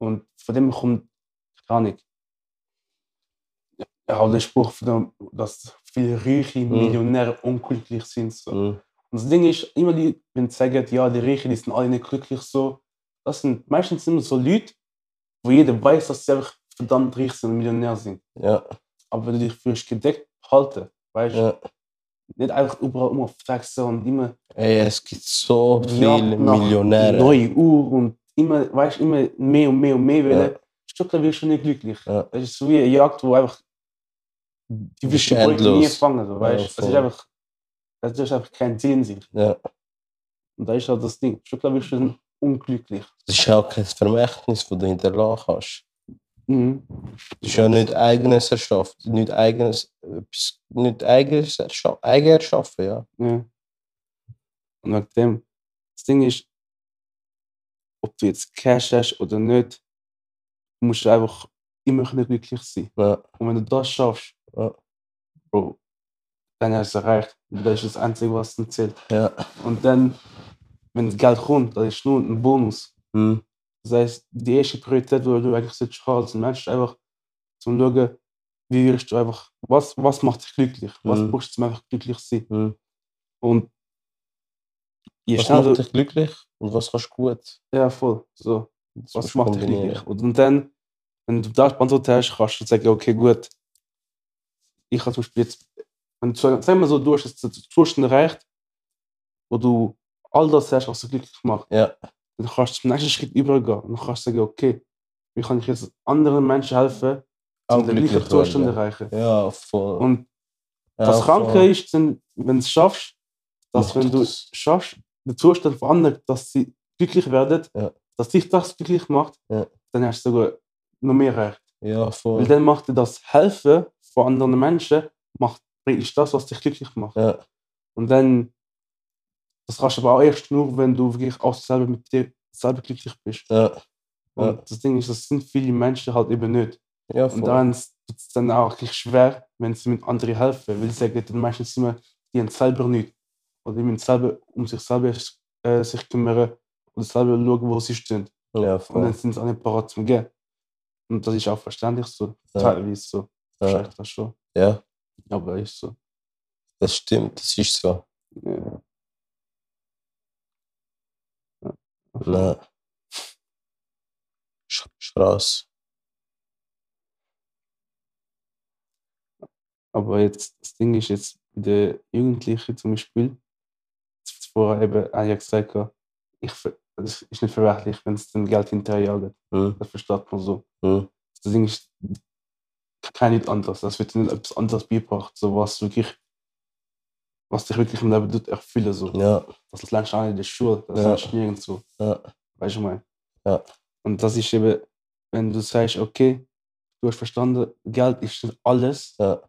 Und von dem kommt, Ahnung, ja, auch der Spruch, dem, dass viele reiche Mhm. Millionäre unglücklich sind. So. Mhm. Und das Ding ist, immer die, wenn sie sagen, ja, die Reichen, die sind alle nicht glücklich so, das sind meistens immer so Leute, wo jeder weiß, dass sie einfach verdammt reich sind und Millionär sind. Ja, Aber wenn du dich fühlst gedeckt halten, weißt du, ja. nicht einfach überall immer flexen und immer Ey, es gibt so Ja, viele Millionäre. neue Uhr und immer, weißt, immer mehr und mehr und mehr Ja. wollen. Stückler wirst du nicht glücklich. Ja. Das ist so wie eine Jagd, wo einfach die wirst du nie fangen. So, Ja, weißt? das voll. ist einfach, das ist einfach kein sich. Ja. Und da ist halt das Ding. Stückler wirst du unglücklich. Das ist auch kein Vermächtnis, das du hinterlassen kannst. Mhm. Das ist ja nicht eigenes erschaffen, nicht eigenes, nicht eigenes erschaffen, eigen erschaffen, ja. Ja. Und wegen dem, das Ding ist, ob du jetzt Cash hast oder nicht, musst du einfach immer glücklich sein. ja. Und wenn du das schaffst, Ja. Bro, dann hast du es erreicht. Das ist das Einzige, was zählt. ja. Und dann, wenn das Geld kommt, das ist nur ein Bonus. Hm. Das heißt, die erste Priorität, die du eigentlich solltest haben als Mensch, ist einfach zum Schauen, wie wirst du einfach, was, was macht dich glücklich? Was Mhm. brauchst du, um einfach glücklich zu sein? Hm. Und je Was schneller macht du, dich glücklich und was kannst du gut? ja voll, so, Das was macht dich glücklich? Und, und dann, wenn du das beantwortet hast, kannst du sagen, okay, gut, ich habe zum Beispiel jetzt, wenn du, sagen wir so, du hast jetzt den Zustand erreicht, wo du all das hast, was dich glücklich macht, Ja, dann kannst du zum nächsten Schritt übergehen. Und dann kannst du sagen, okay, wie kann ich jetzt anderen Menschen helfen, um den gleichen Zustand werden. erreichen? ja, voll. Und ja, das Kranke voll. ist, wenn du es schaffst, dass wenn du das. es schaffst, den Zustand von anderen, dass sie glücklich werden, Ja. dass dich das glücklich macht, Ja. dann hast du sogar noch mehr Recht. Ja, Weil voll. dann macht dir das Helfen von anderen Menschen, macht, ist das, was dich glücklich macht. Ja, Und dann, das kannst du aber auch erst nur, wenn du wirklich auch selber mit dir selber glücklich bist. ja, Und Ja. das Ding ist, das sind viele Menschen halt eben nicht. ja, Und dann ist es dann auch wirklich schwer, wenn sie mit anderen helfen. Weil sie sagen dann meistens immer, die haben selber nicht. Oder die müssen selber um sich selber äh, sich kümmern oder selber schauen, wo sie stehen. ja, Und dann sind sie auch nicht parat zum Gehen. Und das ist auch verständlich so. Ja. Teilweise so. Ja. Verstehe ich das schon. ja, Aber ist so. das stimmt, das ist so. Ja. Na. Sch- Krass. Aber jetzt, das Ding ist jetzt bei den Jugendlichen zum Beispiel, vorher eben, ja gesagt, ich, es ist nicht verwerflich, wenn es dann Geld hinterherjagen. Hm, Das versteht man so. hm, Das Ding ist kein nicht anders. Das wird nicht etwas anderes beigebracht, so was wirklich, was dich wirklich im Leben tut, erfüllen. So. ja, Das lernst du auch in der Schule, das Ja. lernst du nirgendwo. ja, Weißt du, mein? Ja. Und das ist eben, wenn du sagst, okay, du hast verstanden, Geld ist nicht alles. ja,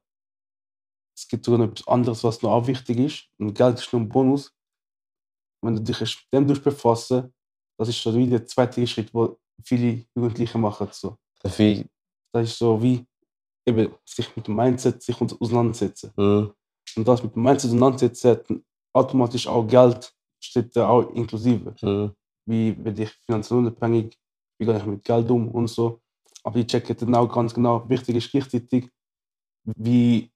Es gibt sogar noch etwas anderes, was noch auch wichtig ist. Und Geld ist nur ein Bonus. Wenn du dich mit dem befassen, das ist schon wie der zweite Schritt, wo viele Jugendliche machen. So. Das ist so wie eben sich mit dem Mindset sich auseinandersetzen. hm, Und das mit hat automatisch auch Geld, steht da auch inklusive. hm, Wie werde ich finanziell unabhängig, wie gehe ich mit Geld um und so. Aber die checken dann auch ganz genau, wichtig ist gleichzeitig, wie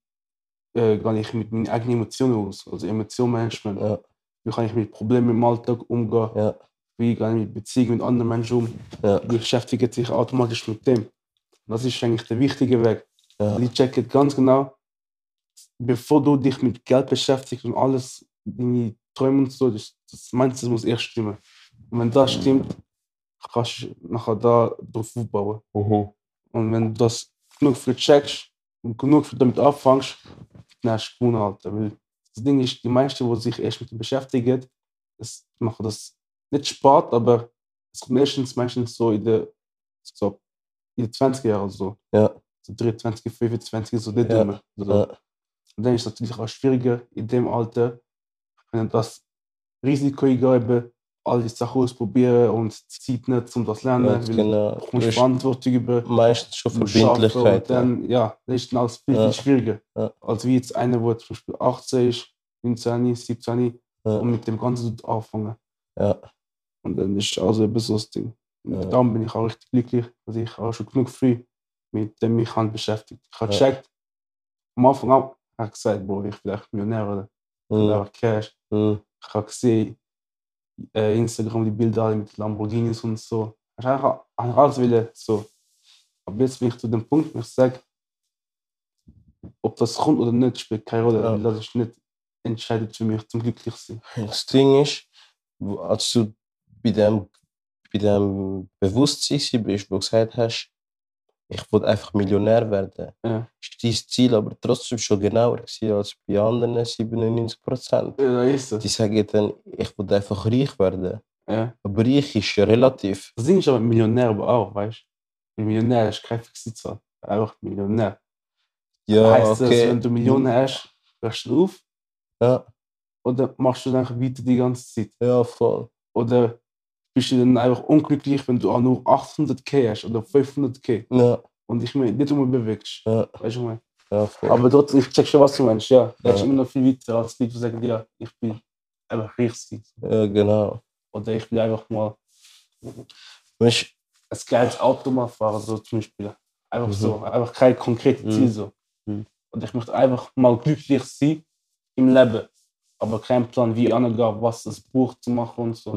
äh, gehe ich mit meinen eigenen Emotionen aus, also Emotionenmanagement. ja, Wie kann ich mit Problemen im Alltag umgehen? ja, wie gehe ich mit Beziehungen mit anderen Menschen um, Ja. die beschäftigen sich automatisch mit dem. Das ist eigentlich der wichtige Weg. Ja. Die checken ganz genau, bevor du dich mit Geld beschäftigst und alles, deine Träume und so, das, das das muss erst stimmen. Und wenn das stimmt, kannst du nachher da drauf aufbauen. Mhm. Und wenn du das genug für checkst und genug für damit anfängst, dann hast du gewonnen, Alter. Weil das Ding ist, die meisten, die sich erst mit dem beschäftigen, das machen das nicht spät, aber es kommt meistens, meistens so in der, so in den 20 Jahren so. Ja. So 23, 25, so dort Ja. rum. So. Ja. Und dann ist es natürlich auch schwieriger in dem Alter, wenn das Risiko eingeben, all die Sachen ausprobieren und Zeit nicht, um das zu lernen, Ja, genau. du musst Verantwortung über meistens schon Verbindlichkeit. Und dann, ja, das ist dann alles viel, Ja. schwieriger. Ja. Als wie jetzt einer, der zum Beispiel 18 ist, 19, 17 Ja. und mit dem Ganzen anfangen. Ja. Und dann ist also eben so das Ding. Und Ja. darum bin ich auch richtig glücklich, dass ich auch schon genug früh mit dem mich habe beschäftigt. Ich habe Ja. gecheckt, am Anfang an, habe gesagt, Bro, ich will echt Millionär oder ich will einfach Cash. Ich habe gesehen, äh, Instagram, die Bilder mit Lamborghinis und so. Ich habe alles wollen, so. Aber jetzt bin ich zu dem Punkt, wo ich sage, ob das kommt oder nicht, spielt keine Rolle. Ja. Das ist nicht entscheidend für mich zum glücklich sein. Das Ding ist, als du bei dem, bei dem Bewusstsein bist, wo du gesagt hast, ich wollte einfach Millionär werden, Ja. ist dein Ziel aber trotzdem schon genauer als bei anderen 97 Prozent. Ja, Die sagen dann, ich will einfach reich werden. Ja. Aber reich ist ja relativ. Das Ding ist aber Millionär aber auch, weißt du? Millionär ist keine fixe Zahl. Einfach Millionär. Ja, heißt das, okay. wenn du Millionen hast, hörst du auf Ja, oder machst du dann weiter die ganze Zeit? ja, voll. Oder bist du dann einfach unglücklich, wenn du auch nur 800k hast oder 500k Ja, und dich mehr nicht um bewegst? ja, Weißt du, ich meine? ja, voll. Aber trotzdem, ich check schon, was du meinst. Ja, das ist Ja. immer noch viel weiter als die, die sagen, ja, ich will einfach reich sein. ja, genau. Oder ich will einfach mal Weißt ein geiles Auto mal fahren, so zum Beispiel. Einfach Mhm. so, einfach kein konkretes Mhm. Ziel so. Mhm. Und ich möchte einfach mal glücklich sein im Leben. Aber kein Plan, wie angehen, was es braucht zu machen und so.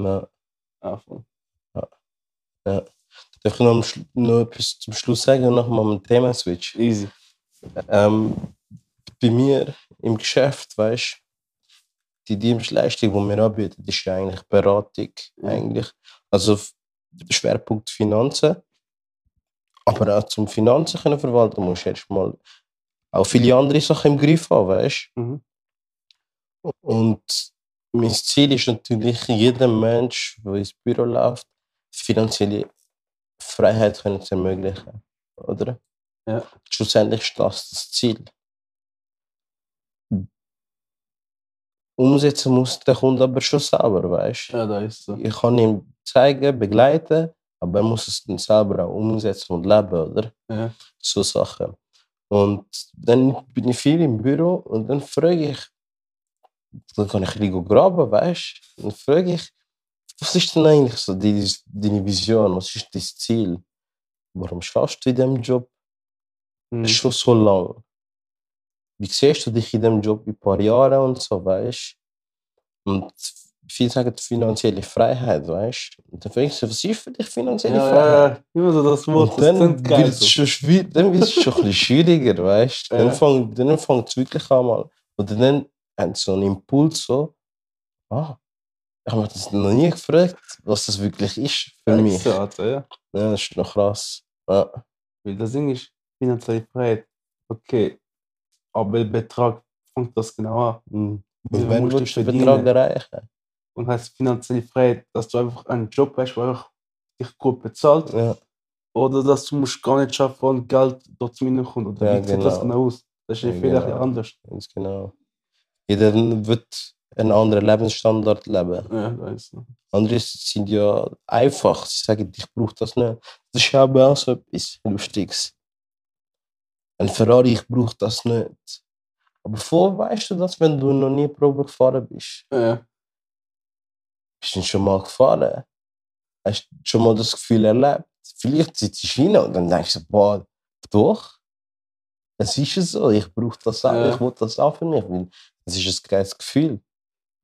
Du, na, Ja, voll. darf ich noch, noch etwas zum Schluss sagen und nochmal einen Thema-Switch? Easy. Ähm, bei mir im Geschäft, weißt die Dienstleistung, die wir anbieten, ist ja eigentlich Beratung. Ja. Eigentlich. Also Schwerpunkt Finanzen. Aber auch zum Finanzen können verwalten musst du erstmal auch viele andere Sachen im Griff haben, weißt Mhm. Und mein Ziel ist natürlich, jedem Mensch, der ins Büro läuft, finanzielle Freiheit können zu ermöglichen. Oder? Ja. Schlussendlich ist das das Ziel. Umsetzen muss der Kunde aber schon selber, weißt Ja, da ist so. Ich kann ihm zeigen, begleiten, aber er muss es dann selber auch umsetzen und leben, oder? Ja. so Sachen. Und dann bin ich viel im Büro und dann frage ich, dann kann ich ein graben, weißt du? Dann frage ich, was ist denn eigentlich so deine, deine Vision, was ist dein Ziel? Warum schaffst du in diesem Job Mhm. schon so lang? Wie siehst du dich in diesem Job in ein paar Jahren und so, weißt du? Und viele sagen finanzielle Freiheit, weißt du? Und dann frage ich so, was ist für dich finanzielle Ja, Freiheit? ja, immer so das Wort, Und dann wird es schon, schwi- dann wird's schon ein bisschen schwieriger, weißt du? Dann Ja. fängt es wirklich an. Oder dann so einen Impuls so, ah, ich habe mich das noch nie gefragt, was das wirklich ist für Ja, mich. Alter, ja. Ja, das ist noch krass. Ja, Weil das Ding ist, finanzielle Freiheit, okay, aber welcher Betrag fängt das genau an? Mhm. Wenn musst du willst du den verdienen? Betrag erreichen? Und heißt finanzielle Freiheit, dass du einfach einen Job hast, der einfach dich gut bezahlt, Ja, oder dass du musst gar nicht schaffen und Geld dort reinkommt. Oder Ja, wie sieht das genau. genau aus? Das ist ja, vielleicht genau. anders. ganz genau. Jeder wird einen anderen Lebensstandard leben. Ja. Andere sind ja einfach. Sie sagen, ich brauche das nicht. Das ist aber auch so etwas Lustiges. Ein Ferrari, ich brauche das nicht. Aber vor weißt du das, wenn du noch nie Probe gefahren bist? Ja, Bist du schon mal gefahren? Hast du schon mal das Gefühl erlebt? Vielleicht sitzt du rein und dann denkst du, boah, doch. Es ist so, ich brauche das auch, Ja. ich will das auch für mich, weil es ist ein geiles Gefühl.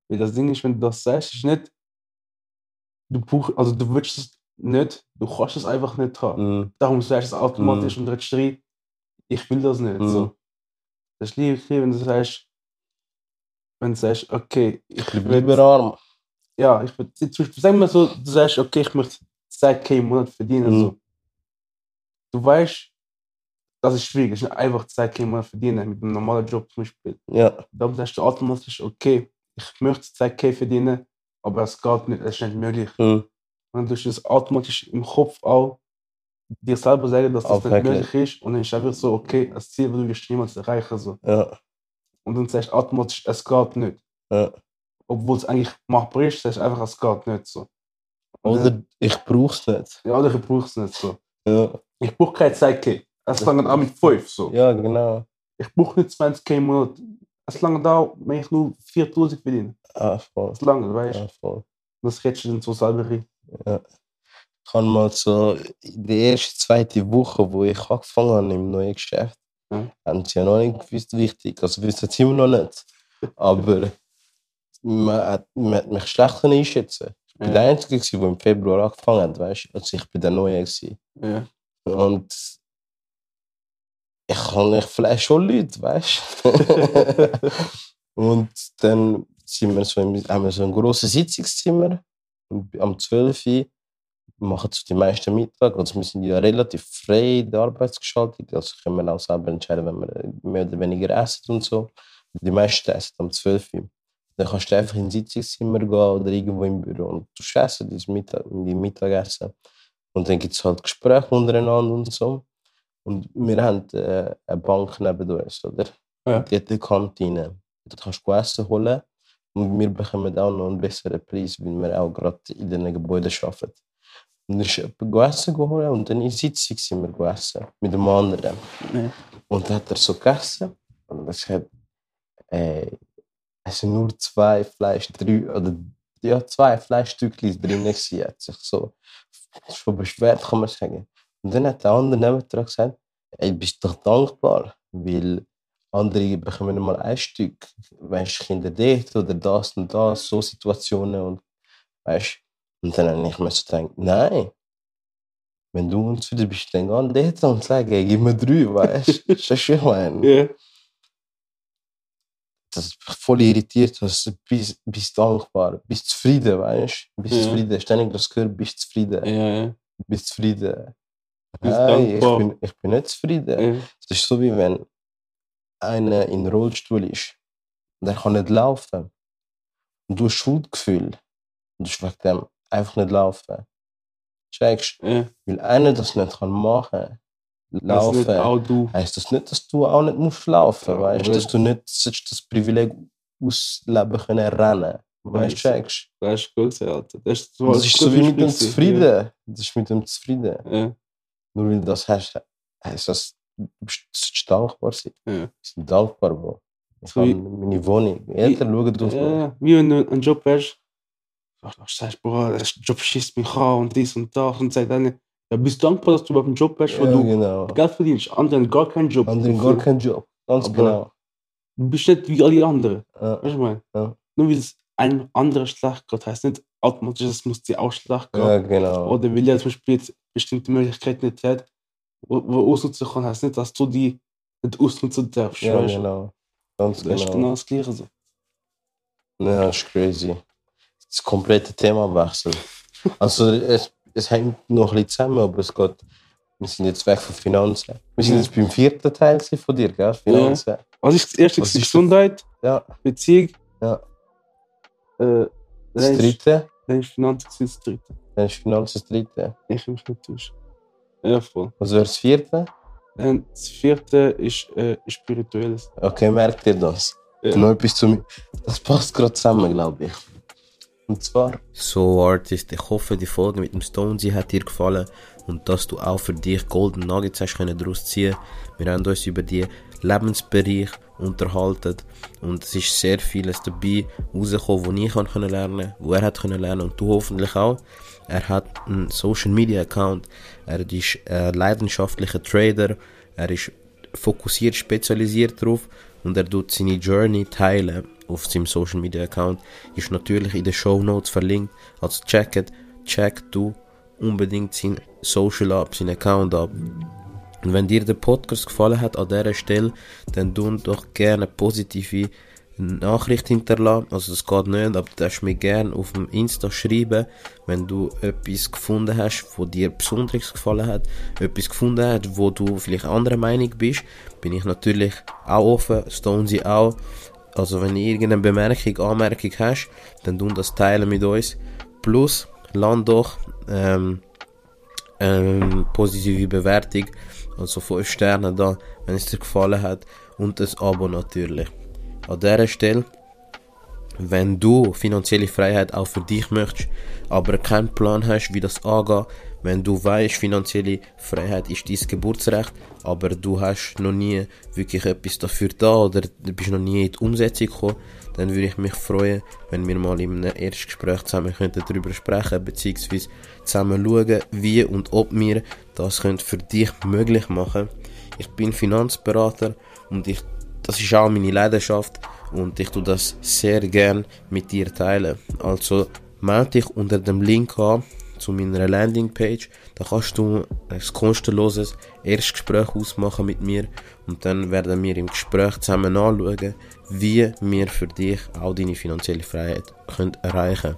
weil das Ding ist, wenn du das sagst, ist nicht, du brauchst, also du willst es nicht, du kannst es einfach nicht haben. Mhm. Darum sagst du es automatisch und redest rein, ich will das nicht. Mhm. So. Das ist lieber, wenn du sagst, wenn du sagst, okay, ich Ich will, arm. ja, ich will, zum Beispiel, sagen wir so, du sagst, okay, ich möchte 10k im Monat verdienen. Mhm. So. Du weißt, das ist schwierig, es ist nicht einfach 10k im Monat verdienen mit einem normalen Job zum Beispiel. Ja. Darum sagst du automatisch, okay, ich möchte 10k verdienen, aber es geht nicht, es ist nicht möglich. Mhm. Und du das automatisch im Kopf auch dir selber sagen, dass das nicht Aufhäkeln. möglich ist. Und dann ist einfach so, okay, das Ziel, das du wirst niemals erreichen. So. Ja. Und dann sagst du automatisch, es geht nicht. Ja. Obwohl es eigentlich machbar ist, sagst du einfach, es geht nicht. So. Und dann- Oder ich brauch's nicht. Ja, oder ich brauche es nicht so. Ja. Ich brauche keine 10k. Es langt auch mit 5 so. Ja, genau. Ich brauche nicht 20k im Monat. Es langt auch, wenn ich nur 4000 verdiene. Ah, voll. Es langt, weißt du? Ja, voll. Das redest du dann so selber rein. Ich habe mal so der ersten, zweiten Woche, wo ich angefangen habe im neuen Geschäft, Ja. haben sie ja noch nicht gewusst, wichtig. Also wissen sie immer noch nicht. Aber man hat, man hat mich schlecht können einschätzen. Ich bin Ja. der Einzige, der im Februar angefangen hat, weißt du? Also ich bin der Neue. Gewesen. Ja. Und ich kann ich vielleicht schon Leute, weißt du? Und dann sind wir so im, haben wir so ein grosses Sitzungszimmer. Und am 12 Uhr machen so die meisten Mittag. Also wir sind ja relativ frei in der Arbeitsgestaltung. Also können wir auch selber entscheiden, wenn wir mehr oder weniger essen und so. Die meisten essen am 12 Uhr. Dann kannst du einfach ins Sitzungszimmer gehen oder irgendwo im Büro und du essen dein Mittag, dein Mittagessen. Und dann gibt es halt Gespräche untereinander und so. Und wir haben äh, eine Bank neben uns, oder? Ja. Die hat eine Kantine. Dort kannst du Essen holen. Und wir bekommen auch noch einen besseren Preis, weil wir auch gerade in diesen Gebäuden arbeiten. Und dann ist jemand Essen geholt und dann in Sitzung sind wir gegessen. Mit dem anderen. Ja. Und dann hat er so gegessen. Und er sagt, äh, es sind nur zwei Fleisch, drei, oder ja, zwei Fleischstückchen drin. Er hat sich so schon beschwert, kann man sagen. Und dann hat der andere neben dran gesagt, ey, bist doch dankbar, weil andere bekommen mal ein Stück, weißt Kinder dort oder das und das, so Situationen und weißt Und dann habe ich mir so gedacht, nein, wenn du unzufrieden bist, dann geh dort und sag, ey, gib mir drei, weißt du? Das ist ich meine. Ja. Das ist voll irritiert, dass du bist, bist dankbar, bist zufrieden, weißt du? Bist Ja. zufrieden, ständig das gehört, bist zufrieden, ja. bist zufrieden. Hey, ich, bin, ich bin nicht zufrieden. ja. Das ist so wie wenn einer in Rollstuhl ist und er kann nicht laufen. Und du hast Schuldgefühl. Und du hast wegen dem einfach nicht laufen. Checkst ja. Weil einer das nicht kann machen Das laufen, du. heißt das nicht, dass du auch nicht musst laufen Ja, weißt aber- Dass du nicht das Privileg ausleben können rennen. Weißt du, checkst Das ist gut Alter. Das ist, Das ist so wie mit dem Zufrieden. Das ist mit dem Zufrieden. Ja. Nur weil du das hast, heißt das, du bist- dankbar sein. Ja. Wir sind dankbar, Bro. Ich So habe meine Wohnung. Eltern schauen drauf. Ja. Wie wenn du einen Job hast, du sagst, Bro, der Job schießt mich an und dies und das und sagt dann, ja, bist dankbar, dass du überhaupt einen Job hast, wo Ja, du genau. Geld verdienst. Andere haben gar keinen Job. Andere haben gar keinen Job. Ganz Aber- genau. Du bist nicht wie alle anderen. Ja. Weißt du, ich meine? Ja. Nur weil es einem anderen schlecht geht, heißt nicht automatisch, es muss schlecht gehen. ja, genau. Oder weil er zum Beispiel jetzt bestimmte Möglichkeiten nicht hat, wo, wo ausnutzen kann, heißt nicht, dass du die nicht ausnutzen darfst. Ja, weißt genau. Ganz Das ist genau. genau das Gleiche. So. Ja, das ist crazy. Das komplette Themawechsel. Also, es, es hängt noch ein bisschen zusammen, aber es geht. Wir sind jetzt weg von Finanzen. Wir sind Ja. jetzt beim vierten Teil von dir, gell? Finanzen. Was ist das erste? Was ist? Gesundheit, Ja. Beziehung. Ja. Äh, Das dritte. dann ist Finanzen gewesen, das dritte. Dann ist Finanzen das dritte. Ich mich nicht täuschen. Ja, voll. Was wäre das vierte? Dann das vierte ist äh, spirituelles. Okay, merkt ihr das? Ja. Noch etwas zu Das passt gerade zusammen, glaube ich. Und zwar. So Artist, ich hoffe die Folge mit dem Stonesy hat dir gefallen und dass du auch für dich Golden Nuggets hast können daraus ziehen. Wir haben uns über die Lebensbereich unterhalten und es ist sehr vieles dabei rausgekommen, wo ich können lernen, wo er hat können lernen und du hoffentlich auch. Er hat einen Social Media Account, er ist ein leidenschaftlicher Trader, er ist fokussiert, spezialisiert drauf und er tut seine Journey teilen auf seinem Social Media Account. Ist natürlich in den Show Notes verlinkt. Also checket, check du unbedingt sein Social ab, seinen Account ab. Und wenn dir der Podcast gefallen hat an dieser Stelle, dann tun doch gerne positive Nachricht hinterlassen. Also es geht nicht, aber du darfst mir gerne auf dem Insta schreiben, wenn du etwas gefunden hast, wo dir besonders gefallen hat, etwas gefunden hast, wo du vielleicht anderer Meinung bist, bin ich natürlich auch offen, Stonesy auch. Also wenn du irgendeine Bemerkung, Anmerkung hast, dann tun das teilen mit uns. Plus, land doch ähm, ähm, positive Bewertung, also 5 Sterne da, wenn es dir gefallen hat und das Abo natürlich. An dieser Stelle, wenn du finanzielle Freiheit auch für dich möchtest, aber keinen Plan hast, wie das angeht, wenn du weißt, finanzielle Freiheit ist dein Geburtsrecht, aber du hast noch nie wirklich etwas dafür da oder du bist noch nie in die Umsetzung gekommen, dann würde ich mich freuen, wenn wir mal in einem Erstgespräch zusammen könnten darüber sprechen, beziehungsweise zusammen schauen, wie und ob wir das für dich möglich machen. Ich bin Finanzberater und ich, das ist auch meine Leidenschaft und ich tue das sehr gern mit dir teilen. Also melde dich unter dem Link an zu meiner Landingpage. Da kannst du ein kostenloses Erstgespräch ausmachen mit mir und dann werden wir im Gespräch zusammen anschauen, wie wir für dich auch deine finanzielle Freiheit können erreichen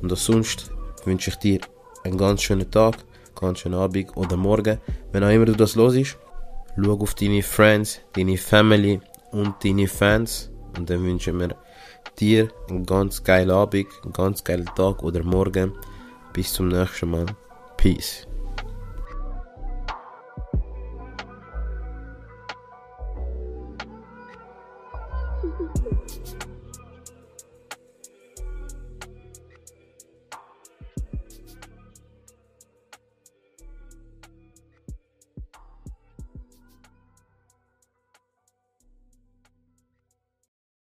Und sonst wünsche ich dir einen ganz schönen Tag, ganz schönen Abend oder Morgen, wenn auch immer du das los ist. Schau auf deine Friends, deine Family und deine Fans und dann wünschen wir dir einen ganz geilen Abend, einen ganz geilen Tag oder Morgen. Bis zum nächsten Mal. Peace.